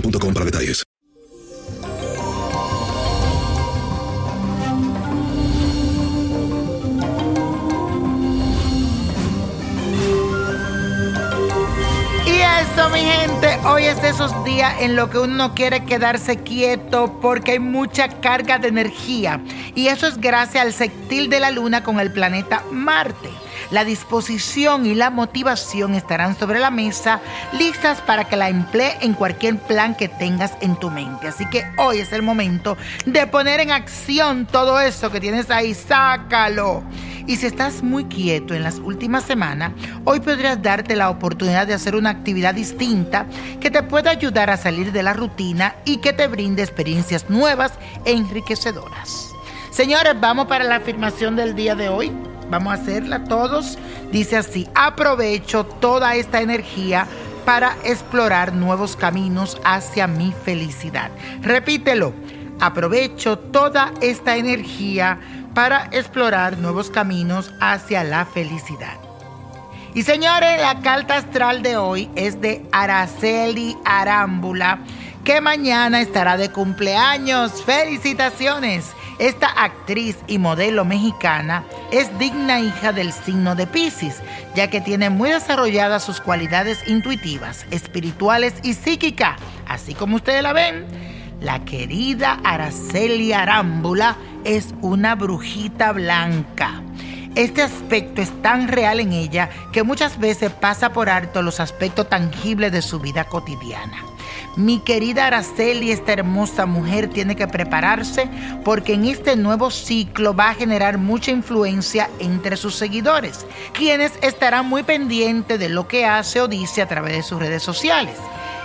para detalles. Y eso, mi gente, hoy es de esos días en lo que uno no quiere quedarse quieto porque hay mucha carga de energía. Y eso es gracias al sextil de la luna con el planeta Marte. La disposición y la motivación estarán sobre la mesa, listas para que la emplee en cualquier plan que tengas en tu mente. Así que hoy es el momento de poner en acción todo eso que tienes ahí, sácalo. Y si estás muy quieto en las últimas semanas, hoy podrías darte la oportunidad de hacer una actividad distinta que te pueda ayudar a salir de la rutina y que te brinde experiencias nuevas e enriquecedoras. Señores, vamos para la afirmación del día de hoy. Vamos a hacerla todos. Dice así, aprovecho toda esta energía para explorar nuevos caminos hacia mi felicidad. Repítelo, aprovecho toda esta energía para explorar nuevos caminos hacia la felicidad. Y señores, la carta astral de hoy es de Araceli Arámbula, que mañana estará de cumpleaños. Felicitaciones. Esta actriz y modelo mexicana es digna hija del signo de Pisces, ya que tiene muy desarrolladas sus cualidades intuitivas, espirituales y psíquicas. Así como ustedes la ven, la querida Araceli Arámbula es una brujita blanca. Este aspecto es tan real en ella que muchas veces pasa por alto los aspectos tangibles de su vida cotidiana. Mi querida Araceli, esta hermosa mujer tiene que prepararse porque en este nuevo ciclo va a generar mucha influencia entre sus seguidores, quienes estarán muy pendientes de lo que hace o dice a través de sus redes sociales.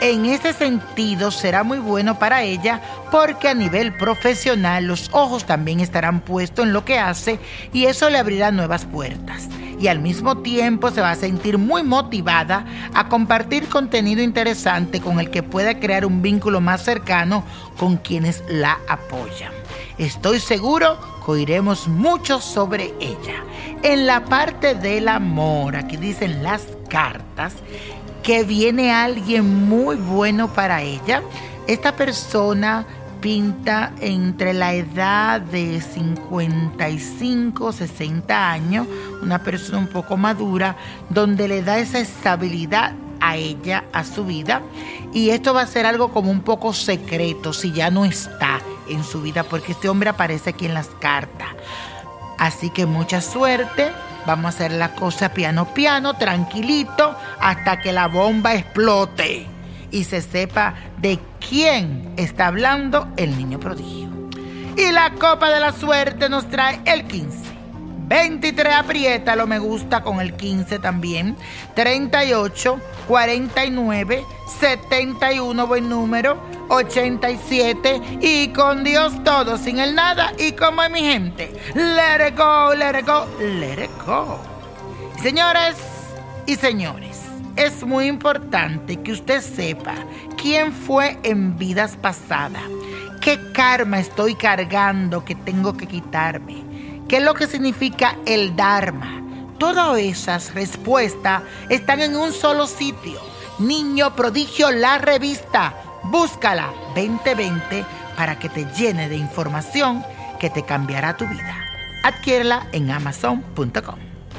En este sentido será muy bueno para ella porque a nivel profesional los ojos también estarán puestos en lo que hace y eso le abrirá nuevas puertas. Y al mismo tiempo se va a sentir muy motivada a compartir contenido interesante con el que pueda crear un vínculo más cercano con quienes la apoyan. Estoy seguro que oiremos mucho sobre ella. En la parte del amor, aquí dicen las cartas, que viene alguien muy bueno para ella. Esta persona pinta entre la edad de 55, 60 años, una persona un poco madura, donde le da esa estabilidad a ella, a su vida. Y esto va a ser algo como un poco secreto si ya no está en su vida, porque este hombre aparece aquí en las cartas. Así que mucha suerte. Vamos a hacer la cosa piano piano, tranquilito, hasta que la bomba explote. Y se sepa de quién está hablando el niño prodigio. Y la copa de la suerte nos trae el 15. 23 aprieta lo me gusta con el 15 también. 38, 49, 71 buen número, 87 y con Dios todo, sin el nada y como es mi gente. Let it go, let it go, let it go. Señores y señores, es muy importante que usted sepa quién fue en vidas pasadas, qué karma estoy cargando que tengo que quitarme ¿Qué es lo que significa el Dharma? Todas esas respuestas están en un solo sitio. Niño Prodigio, la revista. Búscala 2020 para que te llene de información que te cambiará tu vida. Adquiérela en amazon.com.